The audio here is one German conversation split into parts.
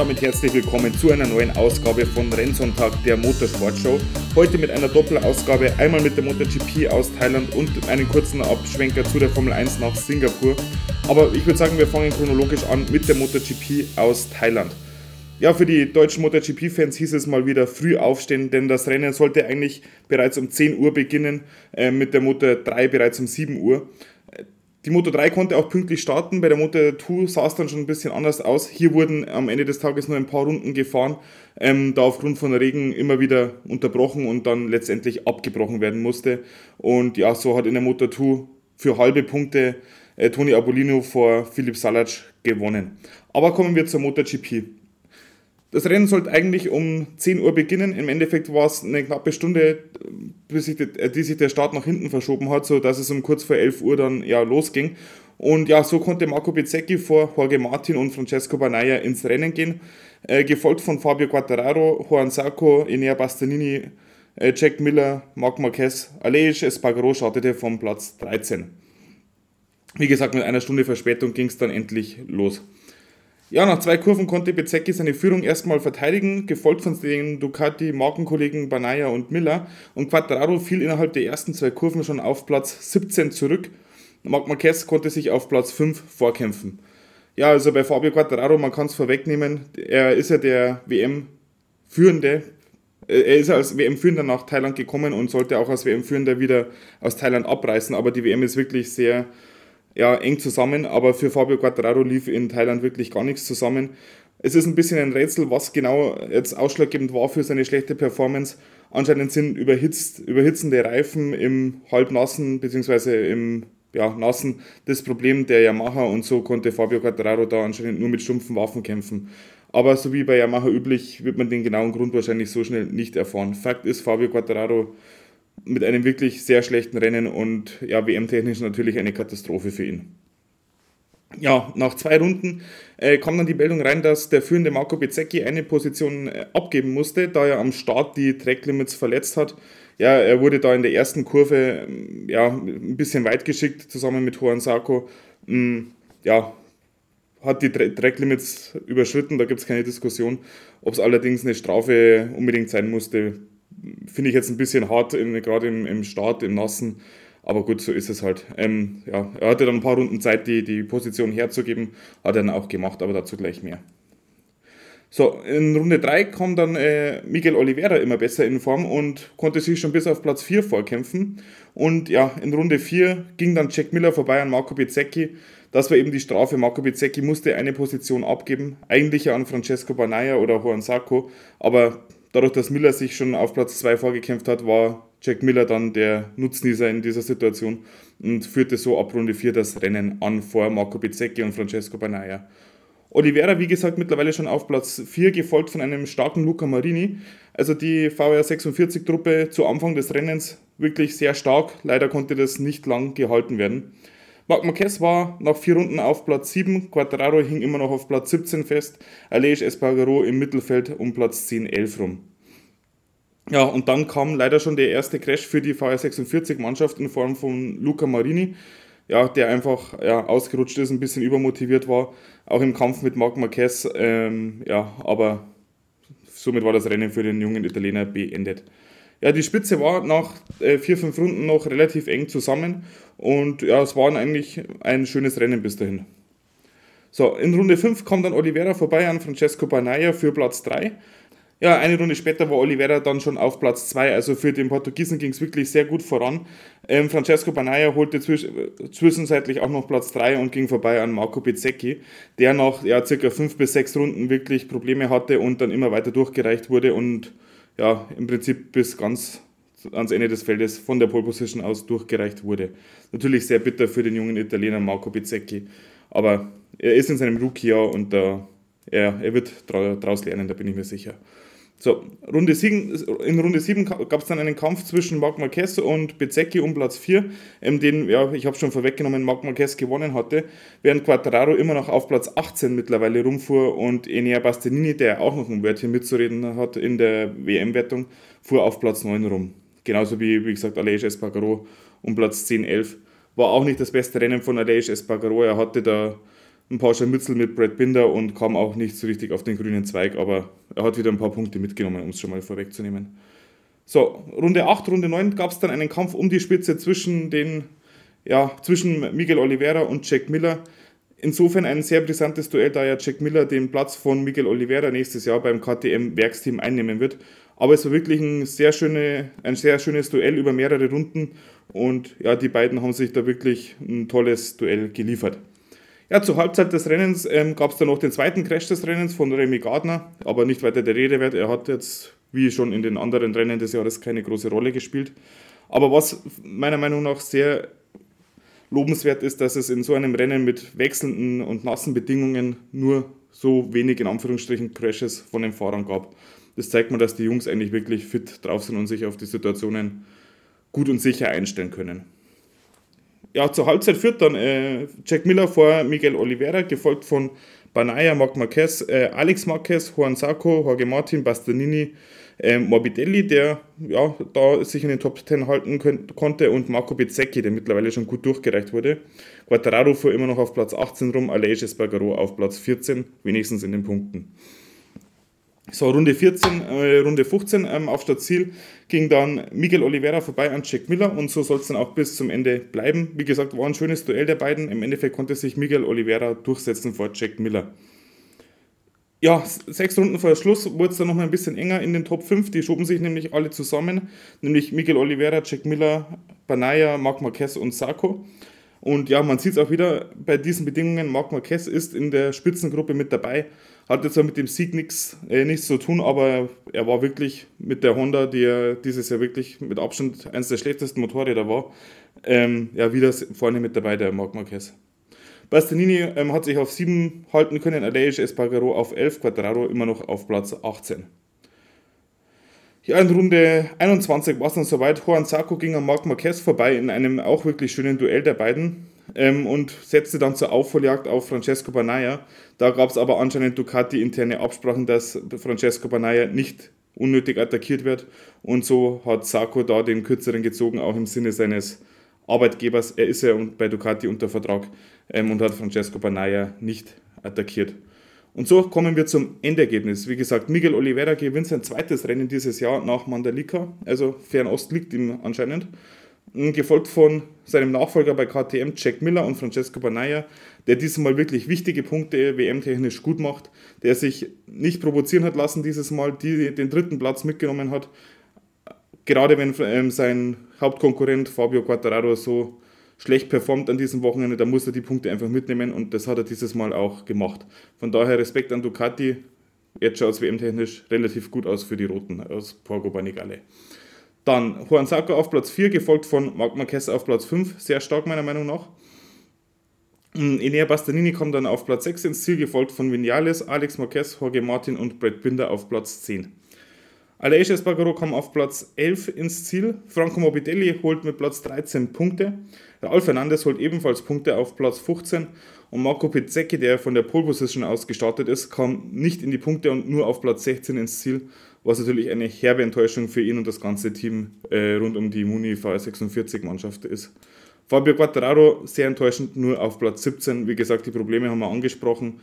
Damit herzlich willkommen zu einer neuen Ausgabe von Rennsonntag der Motorsportshow. Heute mit einer Doppelausgabe, einmal mit der MotoGP aus Thailand und einen kurzen Abschwenker zu der Formel 1 nach Singapur. Aber ich würde sagen, wir fangen chronologisch an mit der MotoGP aus Thailand. Ja, für die deutschen MotoGP-Fans hieß es mal wieder früh aufstehen, denn das Rennen sollte eigentlich bereits um 10 Uhr beginnen, äh, mit der Motor 3 bereits um 7 Uhr. Die Moto 3 konnte auch pünktlich starten, bei der Moto 2 sah es dann schon ein bisschen anders aus. Hier wurden am Ende des Tages nur ein paar Runden gefahren, ähm, da aufgrund von Regen immer wieder unterbrochen und dann letztendlich abgebrochen werden musste. Und ja, so hat in der Moto 2 für halbe Punkte äh, Toni Abolino vor Philipp Salac gewonnen. Aber kommen wir zur MotoGP. Das Rennen sollte eigentlich um 10 Uhr beginnen. Im Endeffekt war es eine knappe Stunde, bis sich die, äh, die sich der Start nach hinten verschoben hat, sodass es um kurz vor 11 Uhr dann ja losging. Und ja, so konnte Marco Bezzecchi vor Jorge Martin und Francesco Banaya ins Rennen gehen, äh, gefolgt von Fabio Quattararo, Juan Sarko, Enea Bastianini, äh, Jack Miller, Marc Marquez, Aleix Espargaro startete vom Platz 13. Wie gesagt, mit einer Stunde Verspätung ging es dann endlich los. Ja, nach zwei Kurven konnte Bezecchi seine Führung erstmal verteidigen, gefolgt von den Ducati-Markenkollegen Banaya und Miller. Und Quattraro fiel innerhalb der ersten zwei Kurven schon auf Platz 17 zurück. Marc Marquez konnte sich auf Platz 5 vorkämpfen. Ja, also bei Fabio Quattraro, man kann es vorwegnehmen, er ist ja der WM-Führende. Äh, er ist als WM-Führender nach Thailand gekommen und sollte auch als WM-Führender wieder aus Thailand abreißen, aber die WM ist wirklich sehr ja, eng zusammen, aber für Fabio Quattraro lief in Thailand wirklich gar nichts zusammen. Es ist ein bisschen ein Rätsel, was genau jetzt ausschlaggebend war für seine schlechte Performance. Anscheinend sind überhitzt, überhitzende Reifen im halbnassen bzw. im ja, nassen das Problem der Yamaha und so konnte Fabio Quattraro da anscheinend nur mit stumpfen Waffen kämpfen. Aber so wie bei Yamaha üblich, wird man den genauen Grund wahrscheinlich so schnell nicht erfahren. Fakt ist, Fabio Quattraro mit einem wirklich sehr schlechten Rennen und ja, WM-technisch natürlich eine Katastrophe für ihn. Ja, nach zwei Runden äh, kam dann die Meldung rein, dass der führende Marco Bezzecchi eine Position äh, abgeben musste, da er am Start die Tracklimits verletzt hat. Ja, er wurde da in der ersten Kurve ähm, ja, ein bisschen weit geschickt, zusammen mit Juan Sarko. Ähm, ja, hat die Tracklimits überschritten, da gibt es keine Diskussion. Ob es allerdings eine Strafe unbedingt sein musste, finde ich jetzt ein bisschen hart, gerade im, im Start, im Nassen. Aber gut, so ist es halt. Ähm, ja, er hatte dann ein paar Runden Zeit, die, die Position herzugeben, hat er dann auch gemacht, aber dazu gleich mehr. So, in Runde 3 kam dann äh, Miguel Oliveira immer besser in Form und konnte sich schon bis auf Platz 4 vorkämpfen. Und ja, in Runde 4 ging dann Jack Miller vorbei an Marco Bezzecchi. Das war eben die Strafe. Marco Bezzecchi musste eine Position abgeben, eigentlich ja an Francesco Banaya oder Juan Sacco, aber dadurch, dass Miller sich schon auf Platz 2 vorgekämpft hat, war Jack Miller dann der Nutznießer in dieser Situation und führte so ab Runde 4 das Rennen an vor Marco Bezzecchi und Francesco Banaya. Oliveira, wie gesagt, mittlerweile schon auf Platz 4, gefolgt von einem starken Luca Marini. Also die VR 46-Truppe zu Anfang des Rennens wirklich sehr stark. Leider konnte das nicht lang gehalten werden. Marc Marquez war nach vier Runden auf Platz 7, Quattraro hing immer noch auf Platz 17 fest, Aleix Espargaro im Mittelfeld um Platz 10, 11 rum. Ja, und dann kam leider schon der erste Crash für die VR46-Mannschaft in Form von Luca Marini, ja, der einfach ja, ausgerutscht ist, ein bisschen übermotiviert war, auch im Kampf mit Marc Marquez, ähm, ja, aber somit war das Rennen für den jungen Italiener beendet. Ja, die Spitze war nach äh, vier, fünf Runden noch relativ eng zusammen und ja, es war eigentlich ein schönes Rennen bis dahin. So, in Runde 5 kam dann Oliveira vorbei an Francesco Banaya für Platz 3. Ja, eine Runde später war Oliveira dann schon auf Platz 2. Also für den Portugiesen ging es wirklich sehr gut voran. Ähm, Francesco Banaya holte zwisch zwischenzeitlich auch noch Platz 3 und ging vorbei an Marco Bezzecchi, der nach ja, circa 5 bis 6 Runden wirklich Probleme hatte und dann immer weiter durchgereicht wurde und ja, im Prinzip bis ganz ans Ende des Feldes von der Pole Position aus durchgereicht wurde. Natürlich sehr bitter für den jungen Italiener Marco Bezzecchi, aber er ist in seinem Rookie-Jahr und äh, er, er wird daraus lernen, da bin ich mir sicher. So, Runde 7, in Runde 7 gab es dann einen Kampf zwischen Marc Marquez und Bezzecchi um Platz 4, ähm, den, ja, ich habe schon vorweggenommen, Marc Marquez gewonnen hatte, während Quattararo immer noch auf Platz 18 mittlerweile rumfuhr und Enea Bastianini, der auch noch ein Wörtchen mitzureden hat in der WM-Wertung, fuhr auf Platz 9 rum. Genauso wie, wie gesagt, Aleix Espargaro um Platz 10, 11. War auch nicht das beste Rennen von Aleix Espargaro, er hatte da ein paar Scharmützel mit Brad Binder und kam auch nicht so richtig auf den grünen Zweig, aber er hat wieder ein paar Punkte mitgenommen, um es schon mal vorwegzunehmen. So, Runde 8, Runde 9 gab es dann einen Kampf um die Spitze zwischen den, ja, zwischen Miguel Oliveira und Jack Miller. Insofern ein sehr brisantes Duell, da ja Jack Miller den Platz von Miguel Oliveira nächstes Jahr beim KTM-Werksteam einnehmen wird. Aber es war wirklich ein sehr, schöne, ein sehr schönes Duell über mehrere Runden und ja, die beiden haben sich da wirklich ein tolles Duell geliefert. Ja, zur Halbzeit des Rennens ähm, gab es dann noch den zweiten Crash des Rennens von Remy Gardner, aber nicht weiter der Rede wert. Er hat jetzt, wie schon in den anderen Rennen des Jahres, keine große Rolle gespielt. Aber was meiner Meinung nach sehr lobenswert ist, dass es in so einem Rennen mit wechselnden und nassen Bedingungen nur so wenig in Anführungsstrichen Crashes von den Fahrern gab. Das zeigt mir, dass die Jungs eigentlich wirklich fit drauf sind und sich auf die Situationen gut und sicher einstellen können ja, zur Halbzeit führt dann äh, Jack Miller vor Miguel Oliveira, gefolgt von Banaya, Marc Marquez, äh, Alex Marquez, Juan Sarko, Jorge Martin, Bastianini, äh, Morbidelli, der ja, da sich in den Top 10 halten könnt, konnte, und Marco Bezzecchi, der mittlerweile schon gut durchgereicht wurde. Quattararo fuhr immer noch auf Platz 18 rum, Aleix Espargaro auf Platz 14, wenigstens in den Punkten. So, Runde 14, äh, Runde 15 ähm, auf Stadtziel ging dann Miguel Oliveira vorbei an Jack Miller und so soll es dann auch bis zum Ende bleiben. Wie gesagt, war ein schönes Duell der beiden. Im Endeffekt konnte sich Miguel Oliveira durchsetzen vor Jack Miller. Ja, sechs Runden vor Schluss wurde es dann nochmal ein bisschen enger in den Top 5. Die schoben sich nämlich alle zusammen, nämlich Miguel Oliveira, Jack Miller, Banaya, Marc Marquez und Sarko. Und ja, man sieht es auch wieder bei diesen Bedingungen. Marc Marquez ist in der Spitzengruppe mit dabei. Hat jetzt auch mit dem Sieg nichts äh, nichts zu tun, aber er war wirklich mit der Honda, die ja dieses Jahr wirklich mit Abstand eines der schlechtesten Motorräder war, ähm, ja, wieder vorne mit dabei, der Marc Marquez. Bastianini ähm, hat sich auf 7 halten können, Aleix Espargaro auf 11, Quadraro immer noch auf Platz 18. Ja, in Runde 21 war es dann soweit. Juan Sarko ging an Marc Marquez vorbei in einem auch wirklich schönen Duell der beiden ähm, und setzte dann zur Aufholjagd auf Francesco Banaya. Da gab es aber anscheinend Ducati interne Absprachen, dass Francesco Banaya nicht unnötig attackiert wird und so hat Sarko da den kürzeren gezogen, auch im Sinne seines Arbeitgebers. Er ist ja bei Ducati unter Vertrag ähm, und hat Francesco Banaya nicht attackiert. Und so kommen wir zum Endergebnis. Wie gesagt, Miguel Oliveira gewinnt sein zweites Rennen dieses Jahr nach Mandalika, also Fernost liegt ihm anscheinend. Gefolgt von seinem Nachfolger bei KTM, Jack Miller und Francesco Banaya, der diesmal wirklich wichtige Punkte WM-technisch gut macht, der sich nicht provozieren hat lassen dieses Mal, die den dritten Platz mitgenommen hat, gerade wenn ähm, sein Hauptkonkurrent Fabio Quattararo so schlecht performt an diesem Wochenende, da muss er die Punkte einfach mitnehmen und das hat er dieses Mal auch gemacht. Von daher Respekt an Ducati, jetzt schaut es WM-technisch relativ gut aus für die Roten aus Porgo Panigale. Dann Juan Sarko auf Platz 4, gefolgt von Marc Marquez auf Platz 5, sehr stark meiner Meinung nach. Enea Bastanini kommt dann auf Platz 6 ins Ziel, gefolgt von Vinales, Alex Marquez, Jorge Martin und Brad Binder auf Platz 10. Aleix Espargaro kam auf Platz 11 ins Ziel, Franco Morbidelli holt mit Platz 13 Punkte, Raul Fernandes holt ebenfalls Punkte auf Platz 15 und Marco Pizzecchi, der von der Pole Position aus gestartet ist, kam nicht in die Punkte und nur auf Platz 16 ins Ziel was natürlich eine herbe Enttäuschung für ihn und das ganze Team äh, rund um die Muni V46-Mannschaft ist. Fabio Quattararo sehr enttäuschend, nur auf Platz 17. Wie gesagt, die Probleme haben wir angesprochen.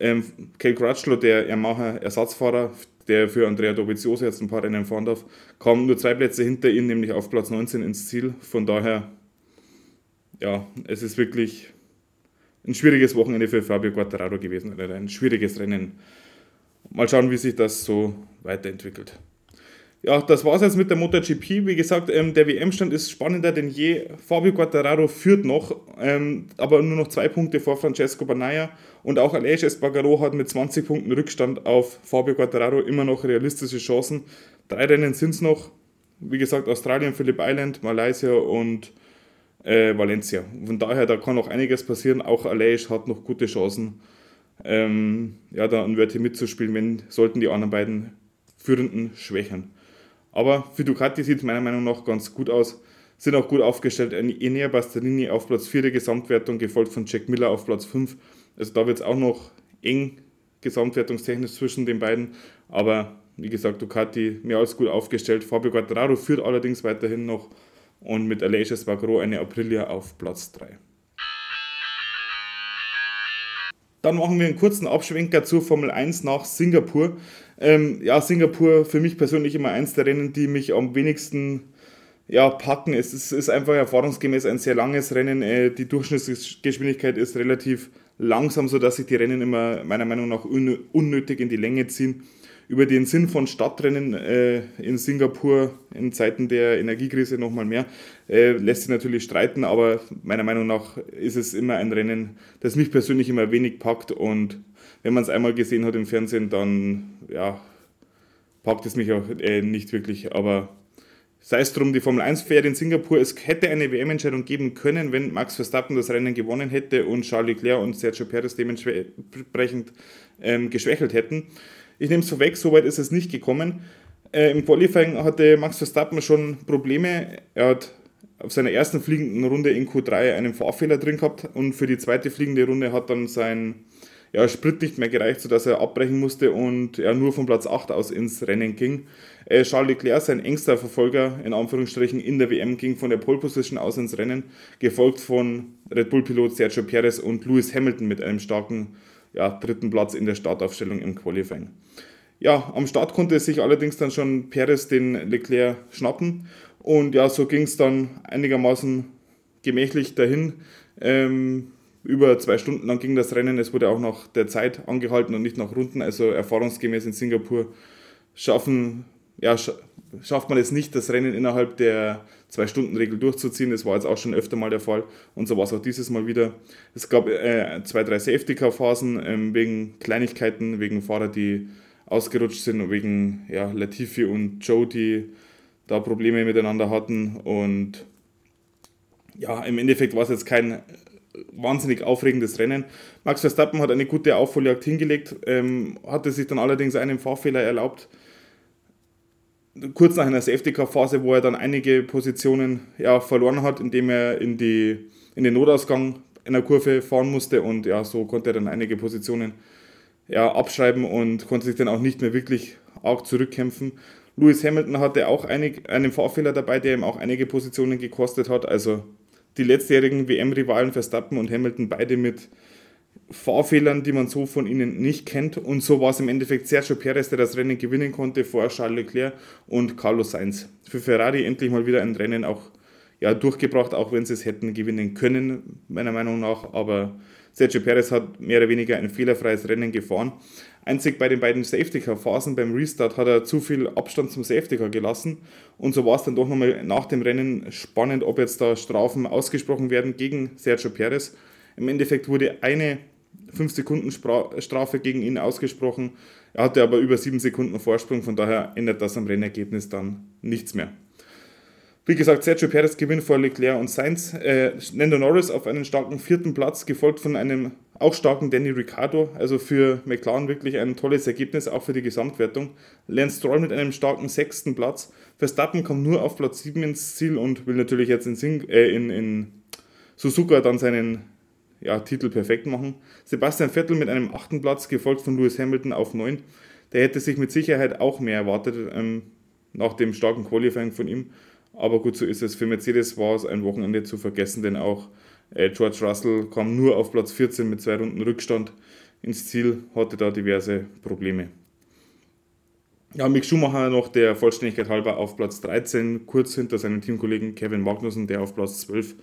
Ähm, Kel Crutchlow, der Yamaha Ersatzfahrer, der für Andrea Dovizioso jetzt ein paar Rennen fahren darf, kam nur zwei Plätze hinter ihm, nämlich auf Platz 19 ins Ziel. Von daher, ja, es ist wirklich ein schwieriges Wochenende für Fabio Quattararo gewesen, oder ein schwieriges Rennen. Mal schauen, wie sich das so weiterentwickelt. Ja, das war es jetzt mit der MotoGP. Wie gesagt, ähm, der WM-Stand ist spannender denn je. Fabio Quattararo führt noch, ähm, aber nur noch zwei Punkte vor Francesco Banaya. Und auch Aleix Espargaro hat mit 20 Punkten Rückstand auf Fabio Quattararo immer noch realistische Chancen. Drei Rennen sind es noch. Wie gesagt, Australien, Phillip Island, Malaysia und äh, Valencia. Von daher, da kann noch einiges passieren. Auch Aleix hat noch gute Chancen, ähm, ja, da an Wörter mitzuspielen, wenn sollten die anderen beiden Führenden schwächen. Aber für Ducati sieht es meiner Meinung nach ganz gut aus. Sind auch gut aufgestellt. Enea Bastianini auf Platz 4 der Gesamtwertung, gefolgt von Jack Miller auf Platz 5. Also da wird es auch noch eng gesamtwertungstechnisch zwischen den beiden. Aber wie gesagt, Ducati mehr als gut aufgestellt. Fabio Quattararo führt allerdings weiterhin noch und mit Aleix Espargaro eine Aprilia auf Platz 3. Dann machen wir einen kurzen Abschwenker zur Formel 1 nach Singapur. Ähm, ja, Singapur für mich persönlich immer eins der Rennen, die mich am wenigsten ja, packen. Es ist, ist einfach erfahrungsgemäß ein sehr langes Rennen. Äh, die Durchschnittsgeschwindigkeit ist relativ langsam, sodass sich die Rennen immer meiner Meinung nach unnötig in die Länge ziehen über den Sinn von Stadtrennen äh, in Singapur in Zeiten der Energiekrise nochmal mehr, äh, lässt sich natürlich streiten, aber meiner Meinung nach ist es immer ein Rennen, das mich persönlich immer wenig packt und wenn man es einmal gesehen hat im Fernsehen, dann ja, packt es mich auch äh, nicht wirklich, aber sei es drum, die Formel 1 fährt in Singapur. Es hätte eine WM-Entscheidung geben können, wenn Max Verstappen das Rennen gewonnen hätte und Charles Leclerc und Sergio Perez dementsprechend ähm, geschwächelt hätten. Ich nehme es vorweg, soweit ist es nicht gekommen. Äh, Im Qualifying hatte Max Verstappen schon Probleme. Er hat auf seiner ersten fliegenden Runde in Q3 einen Fahrfehler drin gehabt und für die zweite fliegende Runde hat dann sein ja, Sprit nicht mehr gereicht, sodass er abbrechen musste und er nur von Platz 8 aus ins Rennen ging. Äh, Charles Leclerc, sein engster Verfolger in Anführungsstrichen in der WM, ging von der Pole Position aus ins Rennen, gefolgt von Red Bull-Pilot Sergio Perez und Lewis Hamilton mit einem starken ja, dritten Platz in der Startaufstellung im Qualifying. Ja, am Start konnte sich allerdings dann schon Perez den Leclerc schnappen und ja, so ging es dann einigermaßen gemächlich dahin. Ähm, über zwei Stunden lang ging das Rennen. Es wurde auch nach der Zeit angehalten und nicht nach Runden. Also erfahrungsgemäß in Singapur schaffen, ja, schafft man es nicht, das Rennen innerhalb der Zwei-Stunden-Regel durchzuziehen. Das war jetzt auch schon öfter mal der Fall und so war es auch dieses Mal wieder. Es gab äh, zwei, drei Safety-Car-Phasen ähm, wegen Kleinigkeiten, wegen Fahrer, die ausgerutscht sind wegen ja, Latifi und Joe, die da Probleme miteinander hatten. Und ja, im Endeffekt war es jetzt kein wahnsinnig aufregendes Rennen. Max Verstappen hat eine gute Aufholjagd hingelegt, ähm, hatte sich dann allerdings einen Fahrfehler erlaubt. Kurz nach einer Safety-Car-Phase, wo er dann einige Positionen ja, verloren hat, indem er in, die, in den Notausgang in der Kurve fahren musste und ja, so konnte er dann einige Positionen ja, abschreiben und konnte sich dann auch nicht mehr wirklich arg zurückkämpfen. Lewis Hamilton hatte auch einig, einen Fahrfehler dabei, der ihm auch einige Positionen gekostet hat. Also die letztjährigen WM-Rivalen Verstappen und Hamilton beide mit Fahrfehlern, die man so von ihnen nicht kennt. Und so war es im Endeffekt Sergio Perez, der das Rennen gewinnen konnte vor Charles Leclerc und Carlos Sainz. Für Ferrari endlich mal wieder ein Rennen auch ja, durchgebracht, auch wenn sie es hätten gewinnen können, meiner Meinung nach. Aber Sergio Perez hat mehr oder weniger ein fehlerfreies Rennen gefahren. Einzig bei den beiden Safety-Car-Phasen beim Restart hat er zu viel Abstand zum Safety-Car gelassen. Und so war es dann doch nochmal nach dem Rennen spannend, ob jetzt da Strafen ausgesprochen werden gegen Sergio Perez. Im Endeffekt wurde eine 5-Sekunden-Strafe gegen ihn ausgesprochen. Er hatte aber über 7 Sekunden Vorsprung, von daher ändert das am Rennergebnis dann nichts mehr. Wie gesagt, Sergio Perez gewinnt vor Leclerc und Sainz. Äh, Nando Norris auf einen starken vierten Platz, gefolgt von einem auch starken Danny Ricciardo. Also für McLaren wirklich ein tolles Ergebnis, auch für die Gesamtwertung. Lance Stroll mit einem starken sechsten Platz. Verstappen kommt nur auf Platz 7 ins Ziel und will natürlich jetzt in, Sing äh, in, in Suzuka dann seinen ja, Titel perfekt machen. Sebastian Vettel mit einem achten Platz, gefolgt von Lewis Hamilton auf 9. Der hätte sich mit Sicherheit auch mehr erwartet ähm, nach dem starken Qualifying von ihm. Aber gut, so ist es. Für Mercedes war es ein Wochenende zu vergessen, denn auch äh, George Russell kam nur auf Platz 14 mit zwei Runden Rückstand ins Ziel, hatte da diverse Probleme. Ja, Mick Schumacher noch der Vollständigkeit halber auf Platz 13, kurz hinter seinem Teamkollegen Kevin Magnussen, der auf Platz 12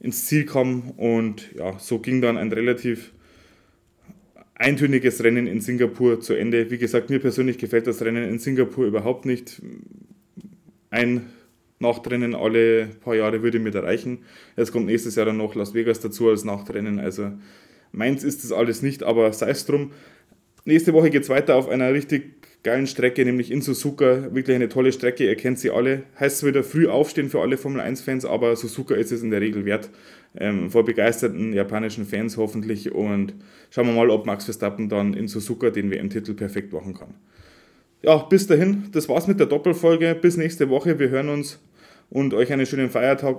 ins Ziel kam. Und ja, so ging dann ein relativ eintöniges Rennen in Singapur zu Ende. Wie gesagt, mir persönlich gefällt das Rennen in Singapur überhaupt nicht. Ein Nachtrennen alle paar Jahre würde mir da reichen. Es kommt nächstes Jahr dann noch Las Vegas dazu als Nachtrennen. Also meins ist das alles nicht, aber sei es drum. Nächste Woche geht es weiter auf einer richtig geilen Strecke, nämlich in Suzuka. Wirklich eine tolle Strecke, ihr kennt sie alle. Heißt zwar wieder früh aufstehen für alle Formel 1-Fans, aber Suzuka ist es in der Regel wert. Ähm, vor begeisterten japanischen Fans hoffentlich. Und schauen wir mal, ob Max Verstappen dann in Suzuka den WM-Titel perfekt machen kann. Ja, bis dahin, das war's mit der Doppelfolge. Bis nächste Woche. Wir hören uns und euch einen schönen Feiertag.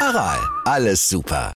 Aral, alles super.